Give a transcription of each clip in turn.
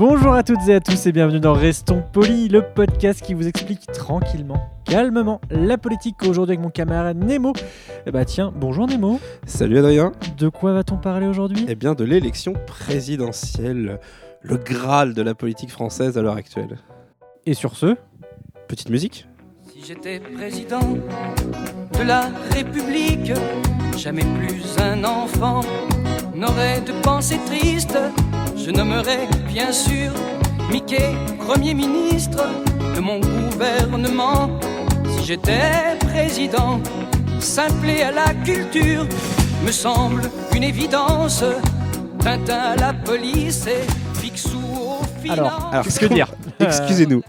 Bonjour à toutes et à tous et bienvenue dans Restons Polis, le podcast qui vous explique tranquillement, calmement la politique. Aujourd'hui avec mon camarade Nemo. Eh bah tiens, bonjour Nemo. Salut Adrien. De quoi va-t-on parler aujourd'hui? Eh bien de l'élection présidentielle, le Graal de la politique française à l'heure actuelle. Et sur ce, Petite musique Si j'étais président de la République, jamais plus un enfant n'aurait de pensée triste. Je nommerais bien sûr Mickey Premier ministre de mon gouvernement. Si j'étais président, simpler à la culture me semble une évidence. Tintin à la police et Picsou aux finances. alors, Alors, qu'est-ce que dire Excusez-nous.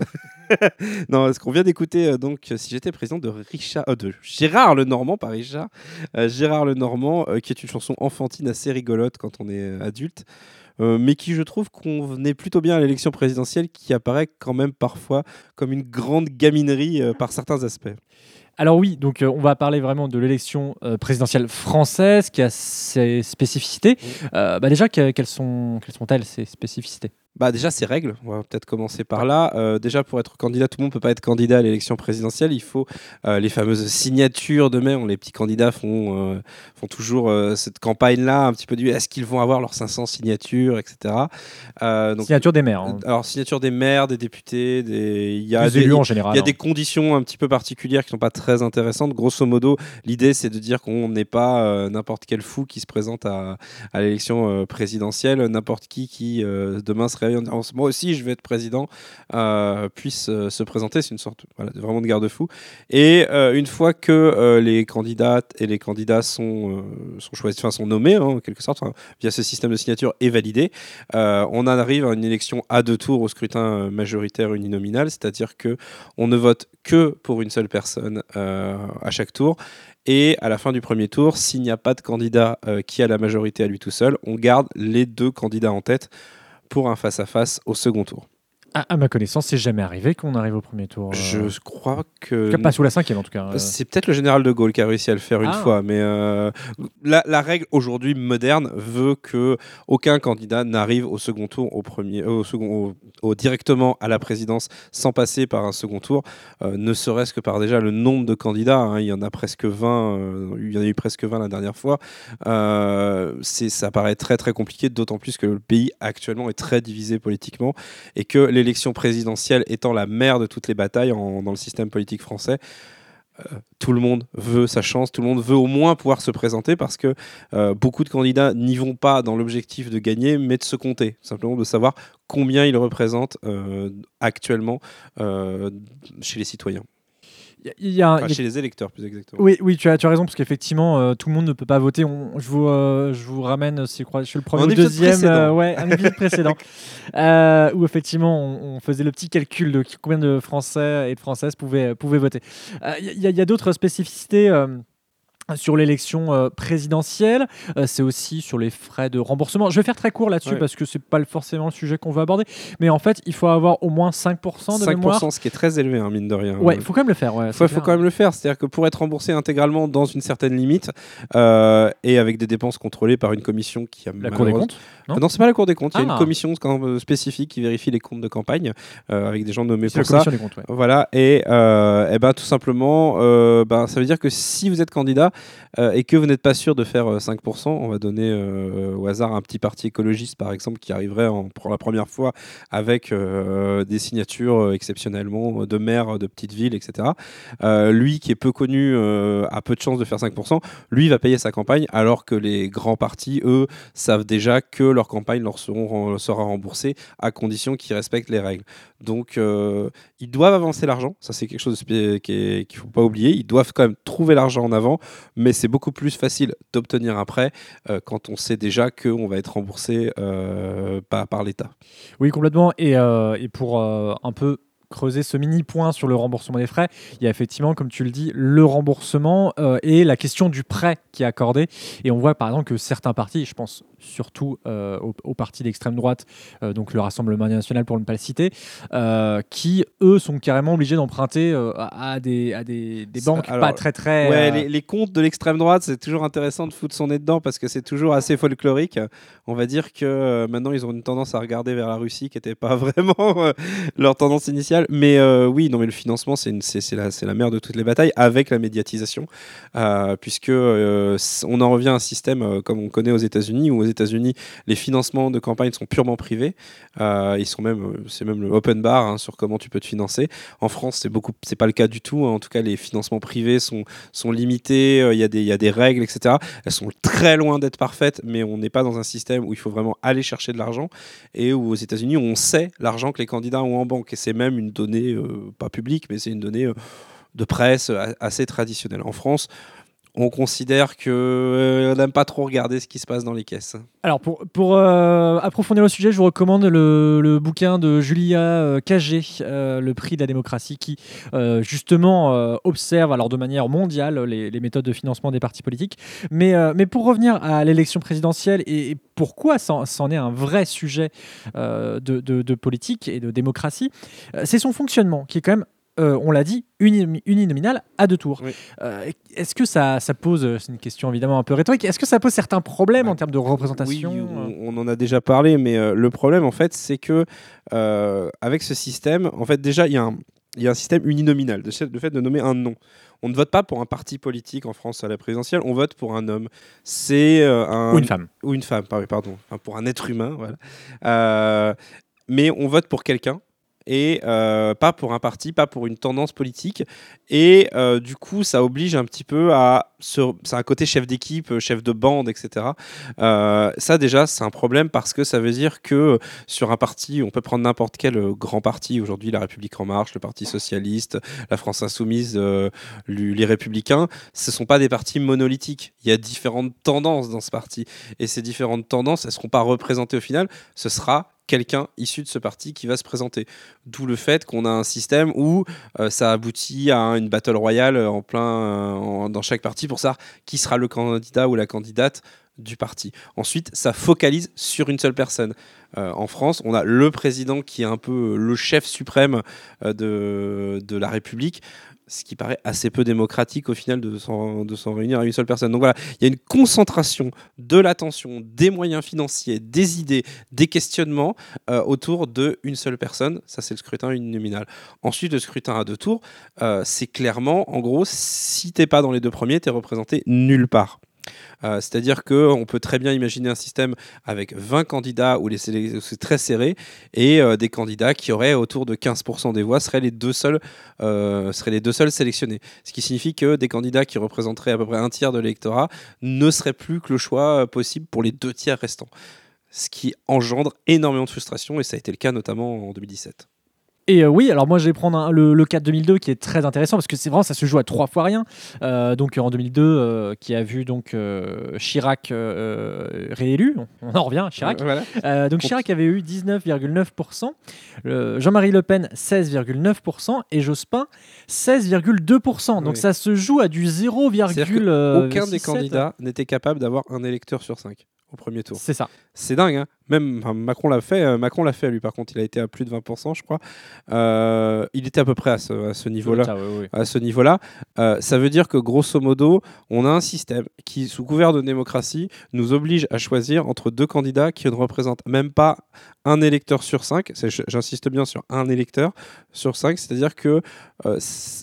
non, ce qu'on vient d'écouter, euh, donc, euh, si j'étais président de Richard, euh, de Gérard Lenormand, pas Richard, euh, Gérard Lenormand, euh, qui est une chanson enfantine assez rigolote quand on est euh, adulte, euh, mais qui, je trouve, convenait plutôt bien à l'élection présidentielle, qui apparaît quand même parfois comme une grande gaminerie euh, par certains aspects. Alors oui, donc euh, on va parler vraiment de l'élection euh, présidentielle française qui a ses spécificités. Euh, bah déjà, que- quelles sont quelles sont-elles ces spécificités? Bah déjà ces règles, on va peut-être commencer par là. Euh, déjà pour être candidat, tout le monde peut pas être candidat à l'élection présidentielle. Il faut euh, les fameuses signatures de mai. Les petits candidats font euh, font toujours cette campagne-là, un petit peu du est-ce qu'ils vont avoir leurs 500 signatures, etc. Donc, Signature des maires. hein. alors signature des maires, des députés, des il y a Des des, élus en général. il y a hein. des conditions un petit peu particulières qui sont pas très intéressantes. Grosso modo, l'idée c'est de dire qu'on n'est pas n'importe quel fou qui se présente à, à l'élection présidentielle, n'importe qui qui demain se moi aussi je vais être président euh, puisse euh, se présenter. C'est une sorte vraiment de garde-fou. Et euh, une fois que les candidates et les candidats sont, sont choisis, enfin sont nommés hein, en quelque sorte enfin, via ce système de signature est validé, on arrive à une élection à deux tours au scrutin majoritaire uninominal, c'est-à-dire que on ne vote que pour une seule personne à chaque tour. Et à la fin du premier tour, s'il n'y a pas de candidat qui a la majorité à lui tout seul, on garde les deux candidats en tête pour un face-à-face au second tour. À, à ma connaissance, c'est jamais arrivé qu'on arrive au premier tour. euh, Je crois en que... tout cas, pas sous la cinquième en tout cas. euh. C'est peut-être le général de Gaulle qui a réussi à le faire une Ah. fois, mais euh, la, la règle aujourd'hui moderne veut que aucun candidat n'arrive au second tour, au premier, euh, au second, au- au- directement à la présidence sans passer par un second tour, euh, ne serait-ce que par déjà le nombre de candidats. hein, il y en a presque 20, euh, il y en a eu presque 20 la dernière fois. Euh, ça paraît très très compliqué, d'autant plus que le pays actuellement est très divisé politiquement et que l'élection présidentielle étant la mère de toutes les batailles dans le système politique français, euh, tout le monde veut sa chance, tout le monde veut au moins pouvoir se présenter parce que euh, beaucoup de candidats n'y vont pas dans l'objectif de gagner, mais de se compter, simplement de savoir combien ils représentent euh, actuellement chez les citoyens, Il y a, Enfin, il y a- chez les électeurs plus exactement. Oui, oui, tu as, tu as raison, parce qu'effectivement, euh, tout le monde ne peut pas voter. On- je, vous, euh, je vous ramène, c'est quoi, je suis le premier ou deuxième, euh, ouais, un épisode précédent, euh, où effectivement, on, on faisait le petit calcul de combien de Français et de Françaises pouvaient, pouvaient voter. Euh, Il y, a- il y a d'autres spécificités. Sur l'élection euh, présidentielle, Euh, c'est aussi sur les frais de remboursement. Je vais faire très court là-dessus parce que c'est pas forcément le sujet qu'on va aborder, mais en fait, il faut avoir au moins 5% de 5%, mémoire. ce qui est très élevé, hein, mine de rien. Ouais, il faut quand même le faire. Il faut, quand même le faire. C'est-à-dire que pour être remboursé intégralement dans une certaine limite euh, et avec des dépenses contrôlées par une commission qui a La Cour des comptes Ah Non, c'est pas la Cour des comptes. Il y a Ah. une commission quand- euh, spécifique qui vérifie les comptes de campagne euh, avec des gens nommés C'est la pour ça. commission des comptes. ouais. Voilà, et, euh, ben, tout simplement, ben, ça veut dire que si vous êtes candidat euh, et que vous n'êtes pas sûr de faire euh, 5%, on va donner euh, au hasard un petit parti écologiste, par exemple, qui arriverait pour la première fois avec euh, des signatures euh, exceptionnellement de maires de petites villes, etc. Euh, lui, qui est peu connu, euh, a peu de chances de faire 5%, lui va payer sa campagne, alors que les grands partis, eux, savent déjà que leur campagne leur sera remboursée à condition qu'ils respectent les règles. Donc, euh, ils doivent avancer l'argent. Ça, c'est quelque chose qu'il ne faut pas oublier. Ils doivent quand même trouver l'argent en avant mais c'est beaucoup plus facile d'obtenir un prêt euh, quand on sait déjà qu'on va être remboursé euh, par, l'État. Oui, complètement. Et, euh, et pour un peu creuser ce mini point sur le remboursement des frais, il y a effectivement, comme tu le dis, le remboursement euh, et la question du prêt qui est accordé. Et on voit par exemple que certains partis, je pense surtout euh, aux, aux partis d'extrême droite, euh, donc le Rassemblement national pour ne pas le citer, qui eux sont carrément obligés d'emprunter à, des, à des, banques alors, pas très très. Ouais, les, les comptes de l'extrême droite, c'est toujours intéressant de foutre son nez dedans parce que c'est toujours assez folklorique. On va dire que maintenant, ils ont une tendance à regarder vers la Russie qui n'était pas vraiment leur tendance initiale. Mais euh, oui, non, mais le financement, c'est la, la mère de toutes les batailles avec la médiatisation. Euh, puisque euh, on en revient à un système euh, comme on connaît aux États-Unis, où aux États-Unis, les financements de campagne sont purement privés. Ils sont même, c'est même le open bar hein, sur comment tu peux te financer. En France, c'est beaucoup, c'est pas le cas du tout. hein. En tout cas, les financements privés sont limités, il y, a des- y a des règles, etc. Elles sont très loin d'être parfaites, mais on n'est pas dans un système où il faut vraiment aller chercher de l'argent et où aux États-Unis, on sait l'argent que les candidats ont en banque. Et c'est même une donnée, euh, pas publique, mais c'est une donnée euh, de presse euh, assez traditionnelle. En France, on considère que euh, on n'aime pas trop regarder ce qui se passe dans les caisses. Alors, pour, euh, approfondir le sujet, je vous recommande le, bouquin de Julia euh, Cagé, euh, Le prix de la démocratie, qui justement observe, alors de manière mondiale, les, méthodes de financement des partis politiques. Mais, pour revenir à l'élection présidentielle et, pourquoi c'en est un vrai sujet de, de- politique et de démocratie, c'est son fonctionnement qui est quand même. Euh, on l'a dit, uni- uninominal à deux tours. Oui. Euh, Est-ce que ça, ça pose, euh, c'est une question évidemment un peu rhétorique, est-ce que ça pose certains problèmes en termes de représentation Oui, on, on en a déjà parlé, mais euh, le problème, en fait, c'est que avec ce système, en fait, déjà, il y, a un- il y a un système uninominal, le fait de nommer un nom. On ne vote pas pour un parti politique en France à la présidentielle, on vote pour un homme. C'est un Ou une femme. ou une femme, par- pardon, Enfin, pour un être humain, voilà. Mais on vote pour quelqu'un et euh, pas pour un parti, pas pour une tendance politique. Et euh, du coup, ça oblige un petit peu à. C'est un côté chef d'équipe, chef de bande, etc. Euh, ça, déjà, c'est un problème parce que ça veut dire que euh, sur un parti, on peut prendre n'importe quel euh, grand parti, aujourd'hui, La République En Marche, le Parti Socialiste, la France Insoumise, euh, les Républicains, ce ne sont pas des partis monolithiques. Il y a différentes tendances dans ce parti. Et ces différentes tendances, elles ne seront pas représentées au final. Ce sera quelqu'un issu de ce parti qui va se présenter. D'où le fait qu'on a un système où euh, ça aboutit à une battle royale en plein euh, dans chaque parti pour savoir qui sera le candidat ou la candidate du parti. Ensuite, ça focalise sur une seule personne. Euh, en France, on a le président qui est un peu le chef suprême euh, de, de la République, ce qui paraît assez peu démocratique au final de s'en réunir à une seule personne. Donc voilà, il y a une concentration de l'attention, des moyens financiers, des idées, des questionnements euh, autour d'une seule personne. Ça, c'est le scrutin uninominal. Ensuite, le scrutin à deux tours, euh, c'est clairement, en gros, si t'es pas dans les deux premiers, t'es représenté nulle part. Euh, C'est-à-dire qu'on peut très bien imaginer un système avec 20 candidats où c'est très serré et euh, des candidats qui auraient autour de 15% des voix seraient les deux seuls, euh, seraient les deux seuls sélectionnés. Ce qui signifie que des candidats qui représenteraient à peu près un tiers de l'électorat ne seraient plus que le choix possible pour les deux tiers restants. Ce qui engendre énormément de frustration et ça a été le cas notamment en 2017. Et euh, oui, alors moi je vais prendre un- le, le cas de 2002 qui est très intéressant parce que c'est vraiment ça se joue à trois fois rien. Euh, donc en 2002, euh, qui a vu donc euh, Chirac réélu, on, en revient à Chirac. Voilà. Donc Chirac avait eu 19,9%, euh, Jean-Marie Le Pen 16,9% et Jospin 16,2%. Donc Oui. ça se joue à du 0, C'est-à-dire que euh, Aucun des 67. candidats n'était capable d'avoir un électeur sur cinq au premier tour. C'est ça. C'est dingue, hein Même enfin, Macron l'a fait. euh, Macron l'a fait lui, par contre, il a été à plus de 20%, je crois. Euh, il était à peu près à ce, à ce niveau-là. À ce niveau-là, Euh, ça veut dire que grosso modo, on a un système qui, sous couvert de démocratie, nous oblige à choisir entre deux candidats qui ne représentent même pas un électeur sur cinq. J'insiste bien sur un électeur sur cinq, c'est-à-dire que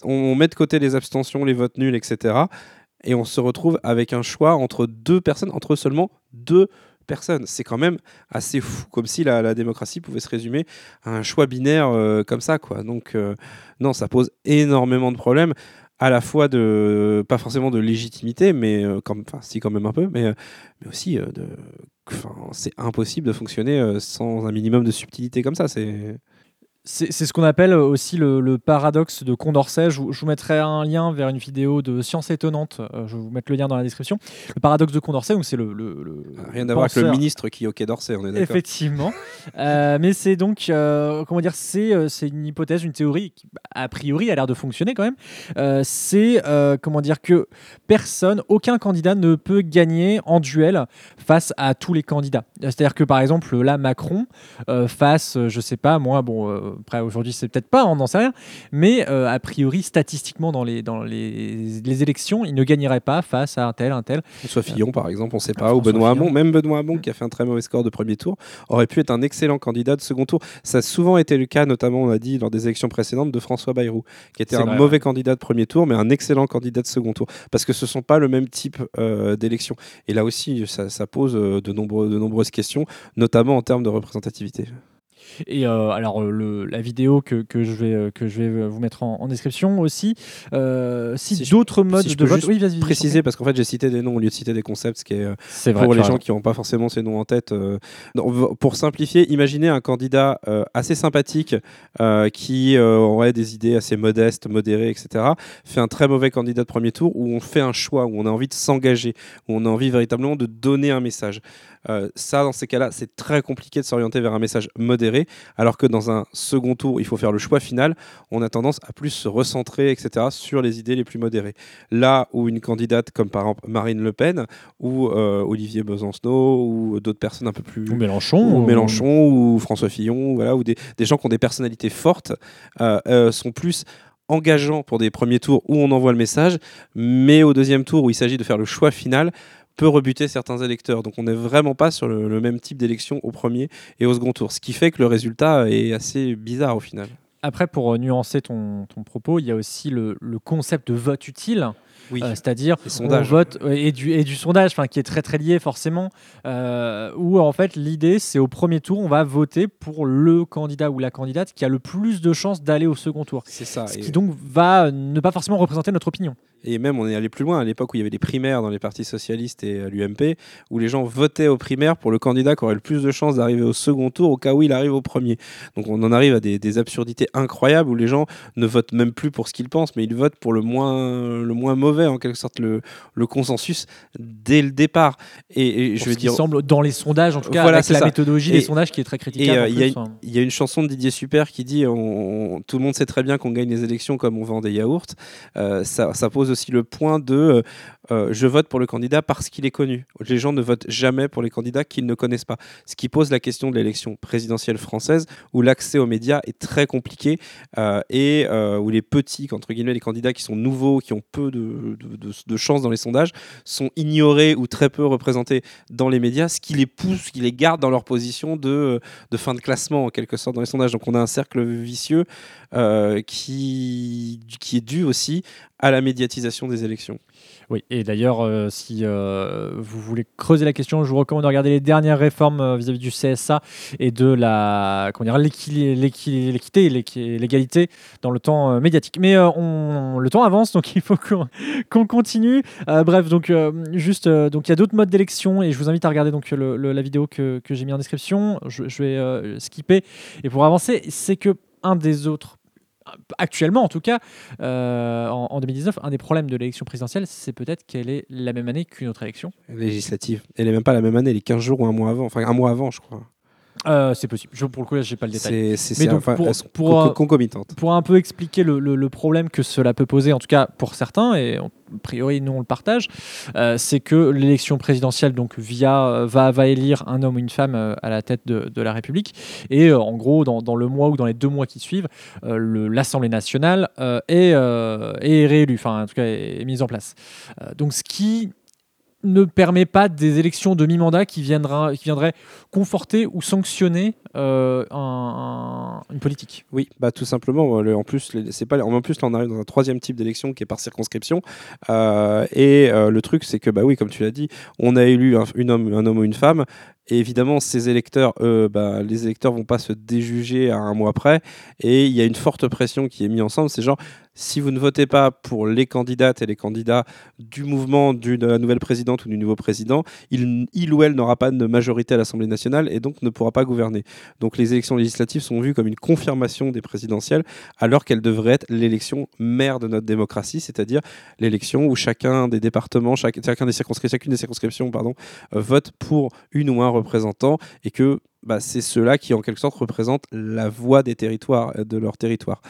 on met de côté les abstentions, les votes nuls, etc. Et on se retrouve avec un choix entre deux personnes, entre seulement deux personnes. C'est quand même assez fou, comme si la, démocratie pouvait se résumer à un choix binaire euh, comme ça, quoi. Donc, euh, non, ça pose énormément de problèmes, à la fois de, pas forcément de légitimité, mais euh, si quand même un peu, mais, mais aussi de, c'est impossible de fonctionner sans un minimum de subtilité comme ça. C'est C'est ce qu'on appelle aussi le, le paradoxe de Condorcet. Je, vous- je vous mettrai un lien vers une vidéo de Science Étonnante. euh, je vais vous mettre le lien dans la description. Le paradoxe de Condorcet, donc c'est le, le- le- Rien à voir avec le ministre qui est au Quai d'Orsay, on est d'accord. Effectivement. Euh, mais c'est donc, euh, comment dire, c'est une hypothèse, une théorie qui, a priori, a l'air de fonctionner quand même. Euh, c'est, comment dire, que personne, aucun candidat ne peut gagner en duel face à tous les candidats. C'est-à-dire que, par exemple, là, Macron, face, je sais pas, moi, bon, après, aujourd'hui, c'est peut-être pas, on n'en sait rien, mais euh, a priori, statistiquement, dans les, dans les, les élections, il ne gagnerait pas face à un tel, un tel. François Fillon, par exemple, on ne sait pas, Ah, ou François Benoît. Hamon, même Benoît Hamon qui a fait un très mauvais score de premier tour, aurait pu être un excellent candidat de second tour. Ça a souvent été le cas, notamment, on a dit, lors des élections précédentes, de François Bayrou, qui était un vrai, mauvais ouais. candidat de premier tour, mais un excellent candidat de second tour. Parce que ce ne sont pas le même type euh, d'élection. Et là aussi, ça, ça pose euh, de, nombreux, de nombreuses questions, notamment en termes de représentativité. Et euh, alors euh, le, la vidéo que, que je vais euh, que je vais vous mettre en, en description aussi. Euh, si, d'autres modes si de vote, oui, vas-y, Préciser, parce qu'en fait, j'ai cité des noms au lieu de citer des concepts, ce qui est euh, vrai. pour les gens qui n'ont pas forcément ces noms en tête. euh, non, pour simplifier, imaginez un candidat euh, assez sympathique euh, qui euh, aurait des idées assez modestes, modérées, etc. Fait un très mauvais candidat de premier tour où on fait un choix, où on a envie de s'engager, où on a envie véritablement de donner un message. Euh, ça, dans ces cas-là, c'est très compliqué de s'orienter vers un message modéré, alors que dans un second tour, il faut faire le choix final. On a tendance à plus se recentrer, etc., sur les idées les plus modérées. Là où une candidate comme par exemple Marine Le Pen ou euh, Olivier Besancenot ou d'autres personnes un peu plus Ou Mélenchon. ou Mélenchon ou François Fillon, voilà, ou des, des gens qui ont des personnalités fortes, euh, euh, sont plus engageants pour des premiers tours où on envoie le message, mais au deuxième tour où il s'agit de faire le choix final, peut rebuter certains électeurs. Donc on n'est vraiment pas sur le, même type d'élection au premier et au second tour, ce qui fait que le résultat est assez bizarre au final. Après, pour euh, nuancer ton, propos, il y a aussi le concept de vote utile. Oui, Euh, c'est-à-dire on vote et du, et du sondage, enfin qui est très très lié forcément, euh, où en fait l'idée c'est au premier tour on va voter pour le candidat ou la candidate qui a le plus de chances d'aller au second tour, C'est ça. ce Et- qui donc va euh, ne pas forcément représenter notre opinion. Et même, on est allé plus loin à l'époque où il y avait les primaires dans les partis socialistes et à l'UMP, où les gens votaient aux primaires pour le candidat qui aurait le plus de chances d'arriver au second tour au cas où il arrive au premier. Donc on en arrive à des, des absurdités incroyables où les gens ne votent même plus pour ce qu'ils pensent, mais ils votent pour le moins, le moins mauvais, en quelque sorte, le, le consensus dès le départ. Et, je veux dire. semble dans les sondages, en tout cas, Voilà, avec c'est la ça. méthodologie des sondages qui est très critiquable. euh, en il y, a plus, une- hein. il y a une chanson de Didier Super qui dit on- on- Tout le monde sait très bien qu'on gagne les élections comme on vend des yaourts. Euh, ça, ça pose aussi le point de euh, je vote pour le candidat parce qu'il est connu. Les gens ne votent jamais pour les candidats qu'ils ne connaissent pas. Ce qui pose la question de l'élection présidentielle française où l'accès aux médias est très compliqué euh, et où les petits, entre guillemets, les candidats qui sont nouveaux, qui ont peu de, de, chances dans les sondages, sont ignorés ou très peu représentés dans les médias, ce qui les pousse, qui les garde dans leur position de, de fin de classement en quelque sorte dans les sondages. Donc on a un cercle vicieux euh, qui, qui est dû aussi à la médiatisation des élections. Oui, et d'ailleurs, euh, si euh, vous voulez creuser la question, je vous recommande de regarder les dernières réformes euh, vis-à-vis du CSA et de la comment dire l'équité et l'égalité dans le temps médiatique. Mais on, le temps avance, donc il faut qu'on continue. Bref, donc juste, donc il y a d'autres modes d'élection et je vous invite à regarder donc le- la vidéo que, j'ai mis en description. Je, je vais skipper et pour avancer, c'est que un des autres actuellement en tout cas, euh, en, en 2019, un des problèmes de l'élection présidentielle, c'est peut-être qu'elle est la même année qu'une autre élection. Législative. Elle n'est même pas la même année, elle est 15 jours ou un mois avant. Enfin, un mois avant, je crois. Euh, c'est possible. Je, pour le coup, là, j'ai pas le détail. C'est, donc, enfin, pour- pour, un peu expliquer le, le- le problème que cela peut poser, en tout cas pour certains, et a priori nous on le partage, euh, c'est que l'élection présidentielle donc via euh, va, va élire un homme ou une femme euh, à la tête de, de la République, et en gros dans, dans le mois ou dans les deux mois qui suivent, l'Assemblée nationale est, est réélue, enfin en tout cas est, est mise en place. Donc ce qui ne permet pas des élections de mi-mandat qui, qui viendraient conforter ou sanctionner euh, un- un- une politique. Oui, bah tout simplement. euh, en plus, c'est pas. En plus, là, on arrive dans un troisième type d'élection qui est par circonscription. Euh, et le truc, c'est que bah oui, comme tu l'as dit, on a élu un homme ou une femme. Et évidemment, ces électeurs, eux, bah, les électeurs vont pas se déjuger à un mois près. Et il y a une forte pression qui est mise ensemble. C'est genre, si vous ne votez pas pour les candidates et les candidats du mouvement du- de la nouvelle présidente ou du nouveau président, il, ou elle n'aura pas de majorité à l'Assemblée nationale et donc ne pourra pas gouverner. Donc les élections législatives sont vues comme une confirmation des présidentielles, alors qu'elles devraient être l'élection mère de notre démocratie, c'est-à-dire l'élection où chacun des départements, chacun des circonscriptions, chacune des circonscriptions, pardon, euh, vote pour une ou un représentant et que bah, c'est ceux-là qui en quelque sorte représentent la voix des territoires, euh, de leur territoire.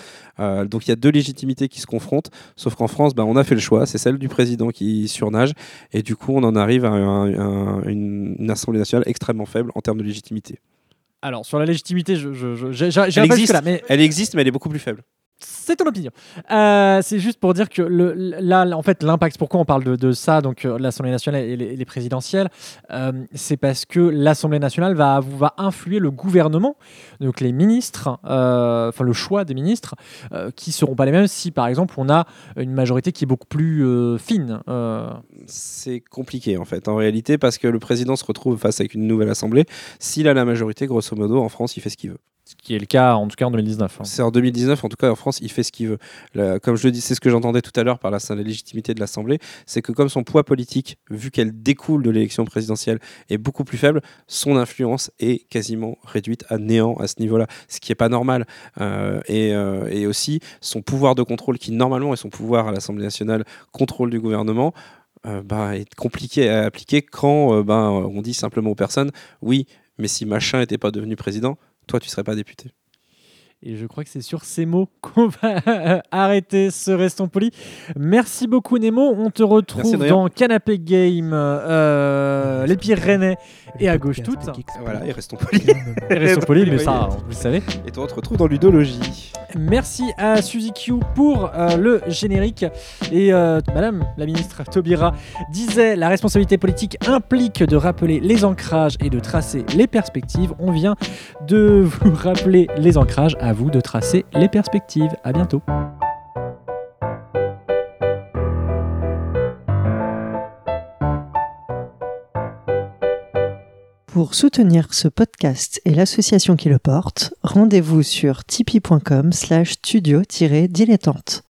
Euh, donc il y a deux légitimités qui se confrontent, sauf qu'en France, bah, on a fait le choix, c'est celle du président qui surnage, et du coup on en arrive à un- un- une, une Assemblée nationale extrêmement faible en termes de légitimité. Alors, sur la légitimité, je, je, je- j'ai- j'ai- Elle j'irai pas existe. jusque-là, mais Elle existe, mais elle est beaucoup plus faible. C'est ton opinion. Euh, c'est juste pour dire que là, en fait, l'impact, pourquoi on parle de, ça, donc euh, l'Assemblée nationale et les, présidentielles, euh, c'est parce que l'Assemblée nationale va, influer le gouvernement, donc les ministres, enfin le choix des ministres, qui seront pas les mêmes si, par exemple, on a une majorité qui est beaucoup plus fine. C'est compliqué en fait, en réalité, parce que le président se retrouve face avec une nouvelle Assemblée. S'il a la majorité, grosso modo, en France, il fait ce qu'il veut. Ce qui est le cas, en tout cas, en 2019. hein. C'est en 2019, en tout cas en France, il fait ce qu'il veut. Comme je le dis, c'est ce que j'entendais tout à l'heure par la, la légitimité de l'Assemblée, c'est que comme son poids politique, vu qu'elle découle de l'élection présidentielle, est beaucoup plus faible, son influence est quasiment réduite à néant à ce niveau-là, ce qui n'est pas normal. Euh, et, euh, et aussi, son pouvoir de contrôle, qui normalement est son pouvoir à l'Assemblée nationale, contrôle du gouvernement, euh, bah, est compliqué à appliquer quand euh, bah, on dit simplement aux personnes, oui, mais si machin n'était pas devenu président, toi tu serais pas député. Et je crois que c'est sur ces mots qu'on va arrêter ce Restons Polis. Merci beaucoup Nemo. On te retrouve dans Canapé Game, euh, Les Pyrénées et à gauche toutes. Voilà, et restons polis. Et Restons Polis, mais ça, vous le savez. Et toi, on te retrouve dans Ludologie. Merci à Suzy Q pour euh, le générique. Et euh, Madame la ministre Taubira disait la responsabilité politique implique de rappeler les ancrages et de tracer les perspectives. On vient de vous rappeler les ancrages. À vous de tracer les perspectives. À bientôt. Pour soutenir ce podcast et l'association qui le porte, rendez-vous sur tipeee.com slash studio-dilettante.